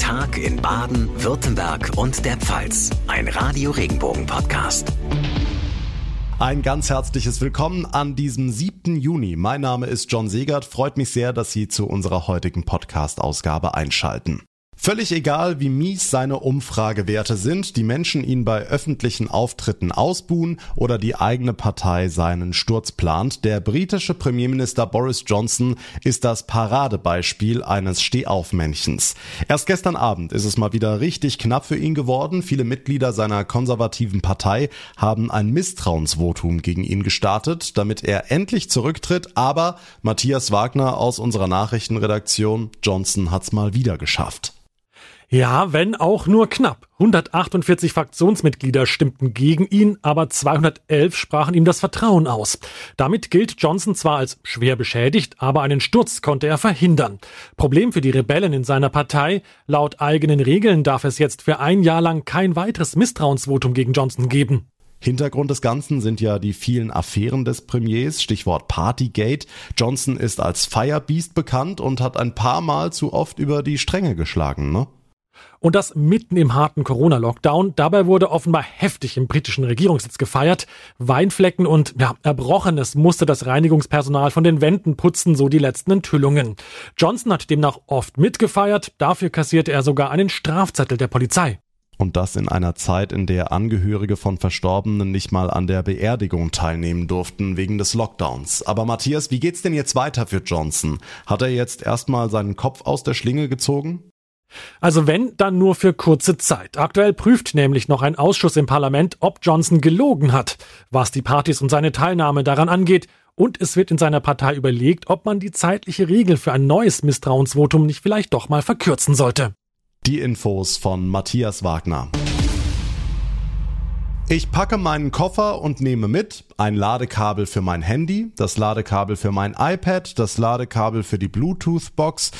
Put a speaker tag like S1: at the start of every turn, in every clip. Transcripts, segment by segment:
S1: Tag in Baden, Württemberg und der Pfalz. Ein Radio Regenbogen Podcast.
S2: Ein ganz herzliches Willkommen an diesem 7. Juni. Mein Name ist John Segert. Freut mich sehr, dass Sie zu unserer heutigen Podcast-Ausgabe einschalten. Völlig egal, wie mies seine Umfragewerte sind, die Menschen ihn bei öffentlichen Auftritten ausbuhen oder die eigene Partei seinen Sturz plant. Der britische Premierminister Boris Johnson ist das Paradebeispiel eines Stehaufmännchens. Erst gestern Abend ist es mal wieder richtig knapp für ihn geworden. Viele Mitglieder seiner konservativen Partei haben ein Misstrauensvotum gegen ihn gestartet, damit er endlich zurücktritt. Aber Matthias Wagner aus unserer Nachrichtenredaktion, Johnson hat's mal wieder geschafft.
S3: Ja, wenn auch nur knapp. 148 Fraktionsmitglieder stimmten gegen ihn, aber 211 sprachen ihm das Vertrauen aus. Damit gilt Johnson zwar als schwer beschädigt, aber einen Sturz konnte er verhindern. Problem für die Rebellen in seiner Partei, laut eigenen Regeln darf es jetzt für ein Jahr lang kein weiteres Misstrauensvotum gegen Johnson geben.
S2: Hintergrund des Ganzen sind ja die vielen Affären des Premiers, Stichwort Partygate. Johnson ist als Firebeast bekannt und hat ein paar Mal zu oft über die Stränge geschlagen, ne?
S3: Und das mitten im harten Corona-Lockdown. Dabei wurde offenbar heftig im britischen Regierungssitz gefeiert. Weinflecken und ja, Erbrochenes musste das Reinigungspersonal von den Wänden putzen, so die letzten Enthüllungen. Johnson hat demnach oft mitgefeiert. Dafür kassierte er sogar einen Strafzettel der Polizei.
S2: Und das in einer Zeit, in der Angehörige von Verstorbenen nicht mal an der Beerdigung teilnehmen durften wegen des Lockdowns. Aber Matthias, wie geht's denn jetzt weiter für Johnson? Hat er jetzt erstmal seinen Kopf aus der Schlinge gezogen?
S3: Also wenn, dann nur für kurze Zeit. Aktuell prüft nämlich noch ein Ausschuss im Parlament, ob Johnson gelogen hat, was die Partys und seine Teilnahme daran angeht. Und es wird in seiner Partei überlegt, ob man die zeitliche Regel für ein neues Misstrauensvotum nicht vielleicht doch mal verkürzen sollte.
S2: Die Infos von Matthias Wagner. Ich packe meinen Koffer und nehme mit ein Ladekabel für mein Handy, das Ladekabel für mein iPad, das Ladekabel für die Bluetooth-Box,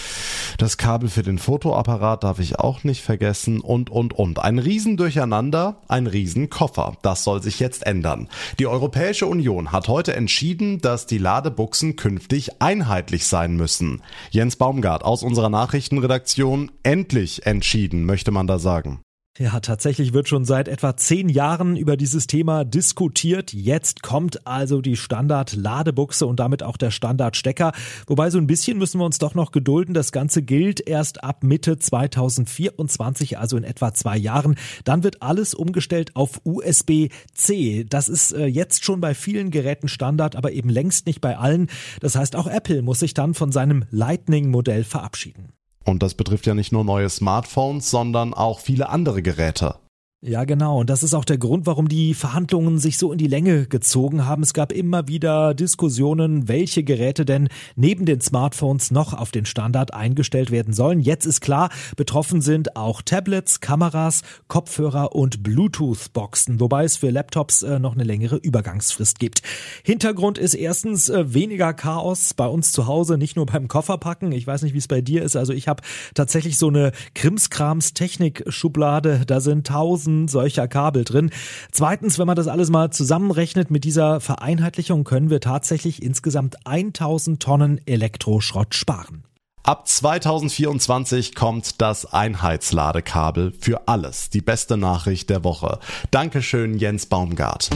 S2: das Kabel für den Fotoapparat darf ich auch nicht vergessen und, und, und. Ein Riesendurcheinander, ein Riesenkoffer. Das soll sich jetzt ändern. Die Europäische Union hat heute entschieden, dass die Ladebuchsen künftig einheitlich sein müssen. Jens Baumgart aus unserer Nachrichtenredaktion endlich entschieden, möchte man da sagen.
S4: Ja, tatsächlich wird schon seit etwa zehn Jahren über dieses Thema diskutiert. Jetzt kommt also die Standard-Ladebuchse und damit auch der Standardstecker. Wobei so ein bisschen müssen wir uns doch noch gedulden. Das Ganze gilt erst ab Mitte 2024, also in etwa zwei Jahren. Dann wird alles umgestellt auf USB-C. Das ist äh, jetzt schon bei vielen Geräten Standard, aber eben längst nicht bei allen. Das heißt, auch Apple muss sich dann von seinem Lightning-Modell verabschieden.
S2: Und das betrifft ja nicht nur neue Smartphones, sondern auch viele andere Geräte.
S4: Ja, genau. Und das ist auch der Grund, warum die Verhandlungen sich so in die Länge gezogen haben. Es gab immer wieder Diskussionen, welche Geräte denn neben den Smartphones noch auf den Standard eingestellt werden sollen. Jetzt ist klar, betroffen sind auch Tablets, Kameras, Kopfhörer und Bluetooth-Boxen, wobei es für Laptops äh, noch eine längere Übergangsfrist gibt. Hintergrund ist erstens äh, weniger Chaos bei uns zu Hause, nicht nur beim Kofferpacken. Ich weiß nicht, wie es bei dir ist. Also ich habe tatsächlich so eine Krimskrams-Technik-Schublade. Da sind tausend Dutzend solcher Kabel drin. Zweitens, wenn man das alles mal zusammenrechnet mit dieser Vereinheitlichung, können wir tatsächlich insgesamt 1000 Tonnen Elektroschrott sparen.
S2: Ab 2024 kommt das Einheitsladekabel für alles. Die beste Nachricht der Woche. Dankeschön, Jens Baumgart.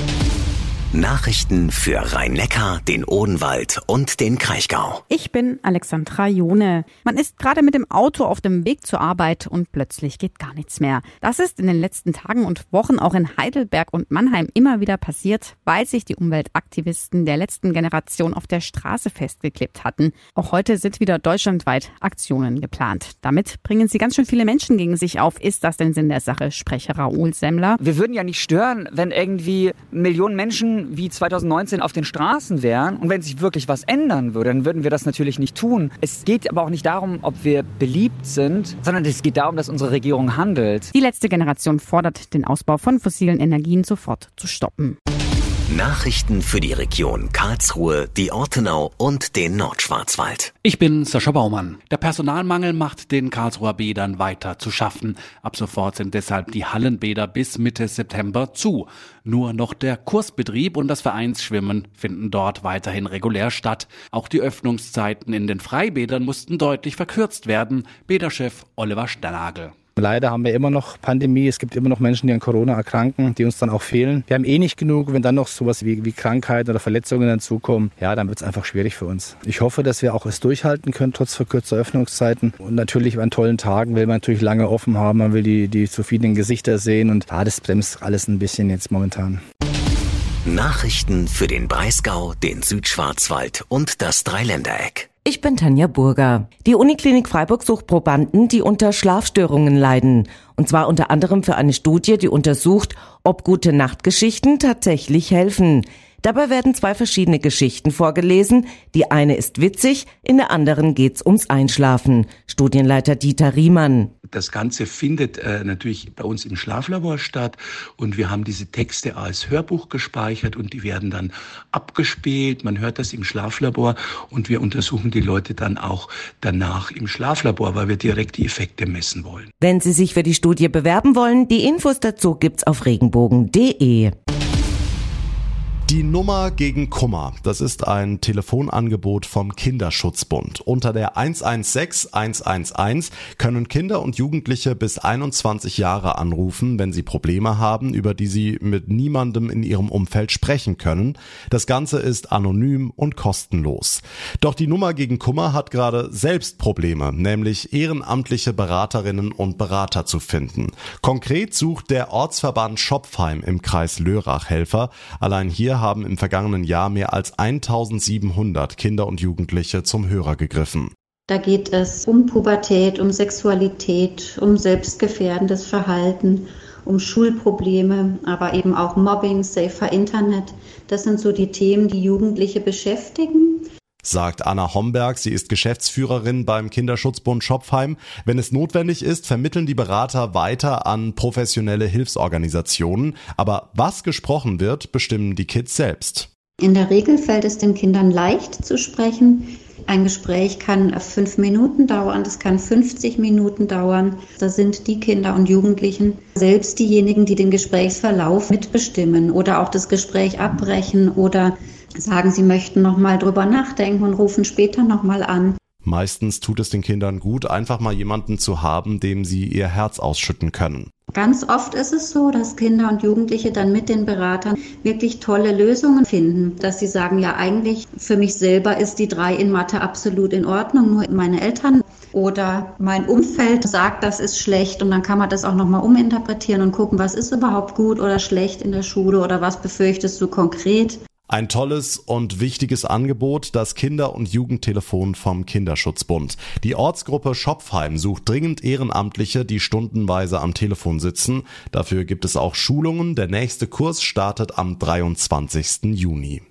S1: Nachrichten für Rhein-Neckar, den Odenwald und den Kraichgau.
S5: Ich bin Alexandra Jone. Man ist gerade mit dem Auto auf dem Weg zur Arbeit und plötzlich geht gar nichts mehr. Das ist in den letzten Tagen und Wochen auch in Heidelberg und Mannheim immer wieder passiert, weil sich die Umweltaktivisten der letzten Generation auf der Straße festgeklebt hatten. Auch heute sind wieder deutschlandweit Aktionen geplant. Damit bringen sie ganz schön viele Menschen gegen sich auf. Ist das denn Sinn der Sache? Sprecher Raoul Semmler.
S6: Wir würden ja nicht stören, wenn irgendwie Millionen Menschen wie 2019 auf den Straßen wären und wenn sich wirklich was ändern würde, dann würden wir das natürlich nicht tun. Es geht aber auch nicht darum, ob wir beliebt sind, sondern es geht darum, dass unsere Regierung handelt.
S5: Die letzte Generation fordert, den Ausbau von fossilen Energien sofort zu stoppen.
S1: Nachrichten für die Region Karlsruhe, die Ortenau und den Nordschwarzwald.
S7: Ich bin Sascha Baumann. Der Personalmangel macht den Karlsruher Bädern weiter zu schaffen. Ab sofort sind deshalb die Hallenbäder bis Mitte September zu. Nur noch der Kursbetrieb und das Vereinsschwimmen finden dort weiterhin regulär statt. Auch die Öffnungszeiten in den Freibädern mussten deutlich verkürzt werden. Bäderchef Oliver Sternagel.
S8: Leider haben wir immer noch Pandemie. Es gibt immer noch Menschen, die an Corona erkranken, die uns dann auch fehlen. Wir haben eh nicht genug. Wenn dann noch sowas wie, wie Krankheiten oder Verletzungen dazukommen, ja, dann wird es einfach schwierig für uns. Ich hoffe, dass wir auch es durchhalten können, trotz verkürzter Öffnungszeiten. Und natürlich an tollen Tagen will man natürlich lange offen haben. Man will die, die zufriedenen Gesichter sehen. Und ja, das bremst alles ein bisschen jetzt momentan.
S1: Nachrichten für den Breisgau, den Südschwarzwald und das Dreiländereck.
S9: Ich bin Tanja Burger. Die Uniklinik Freiburg sucht Probanden, die unter Schlafstörungen leiden. Und zwar unter anderem für eine Studie, die untersucht, ob gute Nachtgeschichten tatsächlich helfen. Dabei werden zwei verschiedene Geschichten vorgelesen. Die eine ist witzig, in der anderen geht's ums Einschlafen. Studienleiter Dieter Riemann.
S10: Das Ganze findet äh, natürlich bei uns im Schlaflabor statt und wir haben diese Texte als Hörbuch gespeichert und die werden dann abgespielt. Man hört das im Schlaflabor und wir untersuchen die Leute dann auch danach im Schlaflabor, weil wir direkt die Effekte messen wollen.
S9: Wenn Sie sich für die Studie bewerben wollen, die Infos dazu gibt's auf regenbogen.de.
S2: Die Nummer gegen Kummer, das ist ein Telefonangebot vom Kinderschutzbund. Unter der 116 111 können Kinder und Jugendliche bis 21 Jahre anrufen, wenn sie Probleme haben, über die sie mit niemandem in ihrem Umfeld sprechen können. Das Ganze ist anonym und kostenlos. Doch die Nummer gegen Kummer hat gerade selbst Probleme, nämlich ehrenamtliche Beraterinnen und Berater zu finden. Konkret sucht der Ortsverband Schopfheim im Kreis Lörrach Helfer. Allein hier haben im vergangenen Jahr mehr als 1700 Kinder und Jugendliche zum Hörer gegriffen.
S11: Da geht es um Pubertät, um Sexualität, um selbstgefährdendes Verhalten, um Schulprobleme, aber eben auch Mobbing, safer Internet. Das sind so die Themen, die Jugendliche beschäftigen
S2: sagt Anna Homberg. Sie ist Geschäftsführerin beim Kinderschutzbund Schopfheim. Wenn es notwendig ist, vermitteln die Berater weiter an professionelle Hilfsorganisationen. Aber was gesprochen wird, bestimmen die Kids selbst.
S11: In der Regel fällt es den Kindern leicht zu sprechen. Ein Gespräch kann fünf Minuten dauern, das kann 50 Minuten dauern. Da sind die Kinder und Jugendlichen selbst diejenigen, die den Gesprächsverlauf mitbestimmen oder auch das Gespräch abbrechen oder sagen, sie möchten noch mal drüber nachdenken und rufen später noch mal an.
S2: Meistens tut es den Kindern gut, einfach mal jemanden zu haben, dem sie ihr Herz ausschütten können.
S11: Ganz oft ist es so, dass Kinder und Jugendliche dann mit den Beratern wirklich tolle Lösungen finden, dass sie sagen, ja eigentlich für mich selber ist die drei in Mathe absolut in Ordnung, nur meine Eltern oder mein Umfeld sagt, das ist schlecht und dann kann man das auch nochmal uminterpretieren und gucken, was ist überhaupt gut oder schlecht in der Schule oder was befürchtest du konkret.
S2: Ein tolles und wichtiges Angebot, das Kinder- und Jugendtelefon vom Kinderschutzbund. Die Ortsgruppe Schopfheim sucht dringend Ehrenamtliche, die stundenweise am Telefon sitzen. Dafür gibt es auch Schulungen. Der nächste Kurs startet am 23. Juni.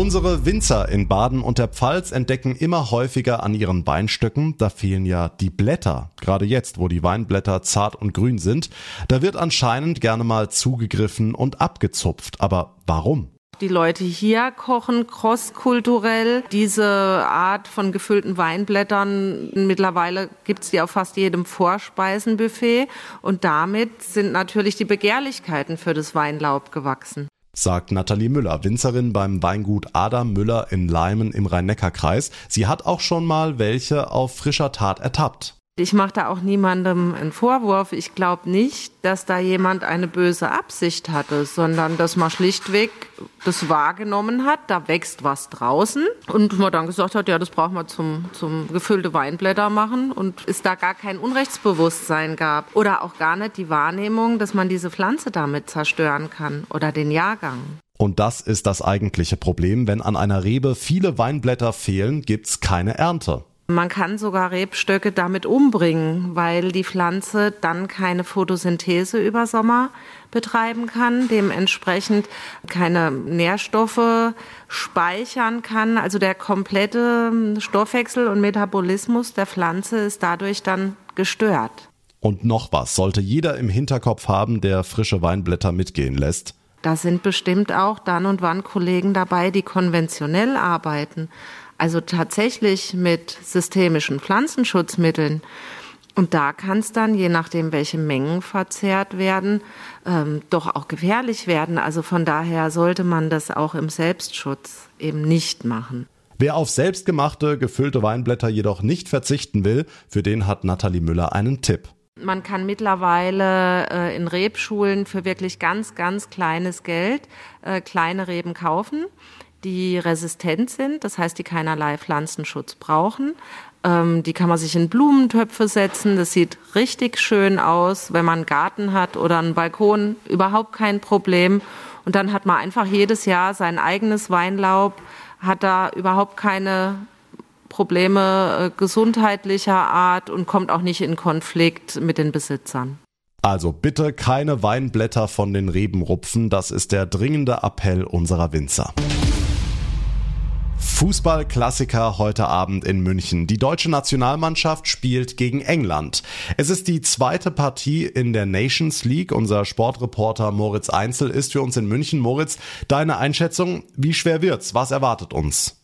S2: Unsere Winzer in Baden und der Pfalz entdecken immer häufiger an ihren Weinstöcken, da fehlen ja die Blätter. Gerade jetzt, wo die Weinblätter zart und grün sind, da wird anscheinend gerne mal zugegriffen und abgezupft. Aber warum?
S12: Die Leute hier kochen crosskulturell diese Art von gefüllten Weinblättern. Mittlerweile gibt's die auf fast jedem Vorspeisenbuffet und damit sind natürlich die Begehrlichkeiten für das Weinlaub gewachsen
S2: sagt Nathalie Müller, Winzerin beim Weingut Adam Müller in Leimen im Rhein-Neckar-Kreis. Sie hat auch schon mal welche auf frischer Tat ertappt.
S12: Ich mache da auch niemandem einen Vorwurf. Ich glaube nicht, dass da jemand eine böse Absicht hatte, sondern dass man schlichtweg das wahrgenommen hat, da wächst was draußen und man dann gesagt hat, ja, das brauchen wir zum, zum gefüllte Weinblätter machen und es da gar kein Unrechtsbewusstsein gab oder auch gar nicht die Wahrnehmung, dass man diese Pflanze damit zerstören kann oder den Jahrgang.
S2: Und das ist das eigentliche Problem. Wenn an einer Rebe viele Weinblätter fehlen, gibt's keine Ernte.
S12: Man kann sogar Rebstöcke damit umbringen, weil die Pflanze dann keine Photosynthese über Sommer betreiben kann, dementsprechend keine Nährstoffe speichern kann. Also der komplette Stoffwechsel und Metabolismus der Pflanze ist dadurch dann gestört.
S2: Und noch was sollte jeder im Hinterkopf haben, der frische Weinblätter mitgehen lässt.
S12: Da sind bestimmt auch dann und wann Kollegen dabei, die konventionell arbeiten. Also tatsächlich mit systemischen Pflanzenschutzmitteln. Und da kann es dann, je nachdem, welche Mengen verzehrt werden, ähm, doch auch gefährlich werden. Also von daher sollte man das auch im Selbstschutz eben nicht machen.
S2: Wer auf selbstgemachte, gefüllte Weinblätter jedoch nicht verzichten will, für den hat Nathalie Müller einen Tipp.
S12: Man kann mittlerweile äh, in Rebschulen für wirklich ganz, ganz kleines Geld äh, kleine Reben kaufen, die resistent sind, das heißt, die keinerlei Pflanzenschutz brauchen. Ähm, die kann man sich in Blumentöpfe setzen. Das sieht richtig schön aus. Wenn man einen Garten hat oder einen Balkon, überhaupt kein Problem. Und dann hat man einfach jedes Jahr sein eigenes Weinlaub, hat da überhaupt keine Probleme äh, gesundheitlicher Art und kommt auch nicht in Konflikt mit den Besitzern.
S2: Also bitte keine Weinblätter von den Reben rupfen, das ist der dringende Appell unserer Winzer. Fußballklassiker heute Abend in München. Die deutsche Nationalmannschaft spielt gegen England. Es ist die zweite Partie in der Nations League. Unser Sportreporter Moritz Einzel ist für uns in München. Moritz, deine Einschätzung, wie schwer wird's? Was erwartet uns?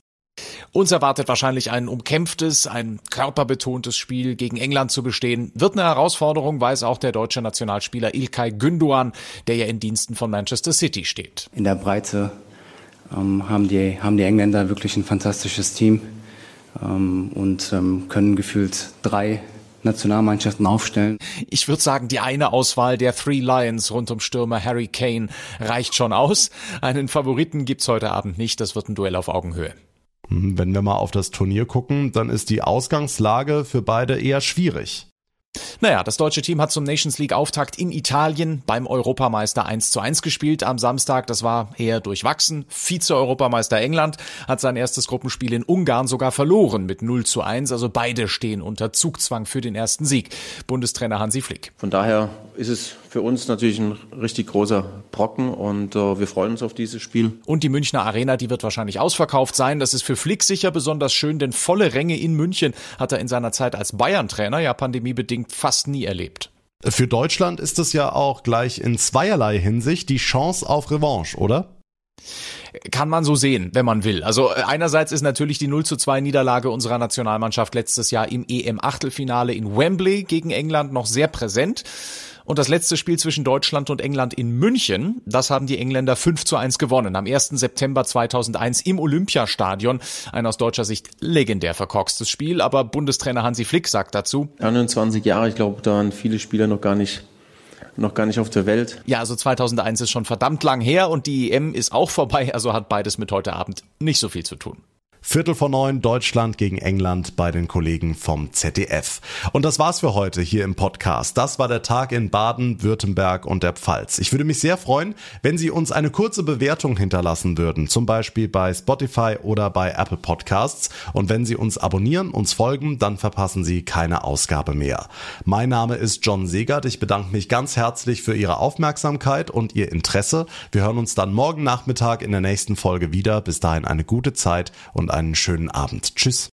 S13: Uns erwartet wahrscheinlich ein umkämpftes, ein körperbetontes Spiel gegen England zu bestehen. Wird eine Herausforderung, weiß auch der deutsche Nationalspieler Ilkay Gündoğan, der ja in Diensten von Manchester City steht.
S14: In der Breite ähm, haben, die, haben die Engländer wirklich ein fantastisches Team ähm, und ähm, können gefühlt drei Nationalmannschaften aufstellen.
S13: Ich würde sagen, die eine Auswahl der Three Lions rund um Stürmer Harry Kane reicht schon aus. Einen Favoriten gibt's heute Abend nicht. Das wird ein Duell auf Augenhöhe.
S2: Hm, wenn wir mal auf das Turnier gucken, dann ist die Ausgangslage für beide eher schwierig.
S13: Naja, das deutsche Team hat zum Nations League Auftakt in Italien beim Europameister 1 zu 1 gespielt am Samstag. Das war eher durchwachsen. Vize-Europameister England hat sein erstes Gruppenspiel in Ungarn sogar verloren mit 0 zu 1. Also beide stehen unter Zugzwang für den ersten Sieg. Bundestrainer Hansi Flick.
S15: Von daher ist es für uns natürlich ein richtig großer Brocken und äh, wir freuen uns auf dieses Spiel.
S13: Und die Münchner Arena, die wird wahrscheinlich ausverkauft sein. Das ist für Flick sicher besonders schön, denn volle Ränge in München hat er in seiner Zeit als Bayern-Trainer ja pandemiebedingt fast nie erlebt.
S2: Für Deutschland ist es ja auch gleich in zweierlei Hinsicht die Chance auf Revanche, oder?
S13: Kann man so sehen, wenn man will. Also äh, einerseits ist natürlich die 0 zu 2 Niederlage unserer Nationalmannschaft letztes Jahr im EM-Achtelfinale in Wembley gegen England noch sehr präsent. Und das letzte Spiel zwischen Deutschland und England in München, das haben die Engländer 5 zu 1 gewonnen. Am 1. September 2001 im Olympiastadion. Ein aus deutscher Sicht legendär verkorkstes Spiel. Aber Bundestrainer Hansi Flick sagt dazu.
S15: 21 Jahre, ich glaube, da waren viele Spieler noch gar nicht noch gar nicht auf der Welt.
S13: Ja, also 2001 ist schon verdammt lang her und die EM ist auch vorbei, also hat beides mit heute Abend nicht so viel zu tun.
S2: Viertel vor neun Deutschland gegen England bei den Kollegen vom ZDF. Und das war's für heute hier im Podcast. Das war der Tag in Baden, Württemberg und der Pfalz. Ich würde mich sehr freuen, wenn Sie uns eine kurze Bewertung hinterlassen würden, zum Beispiel bei Spotify oder bei Apple Podcasts. Und wenn Sie uns abonnieren, uns folgen, dann verpassen Sie keine Ausgabe mehr. Mein Name ist John Segert. Ich bedanke mich ganz herzlich für Ihre Aufmerksamkeit und Ihr Interesse. Wir hören uns dann morgen Nachmittag in der nächsten Folge wieder. Bis dahin eine gute Zeit und einen schönen Abend. Tschüss.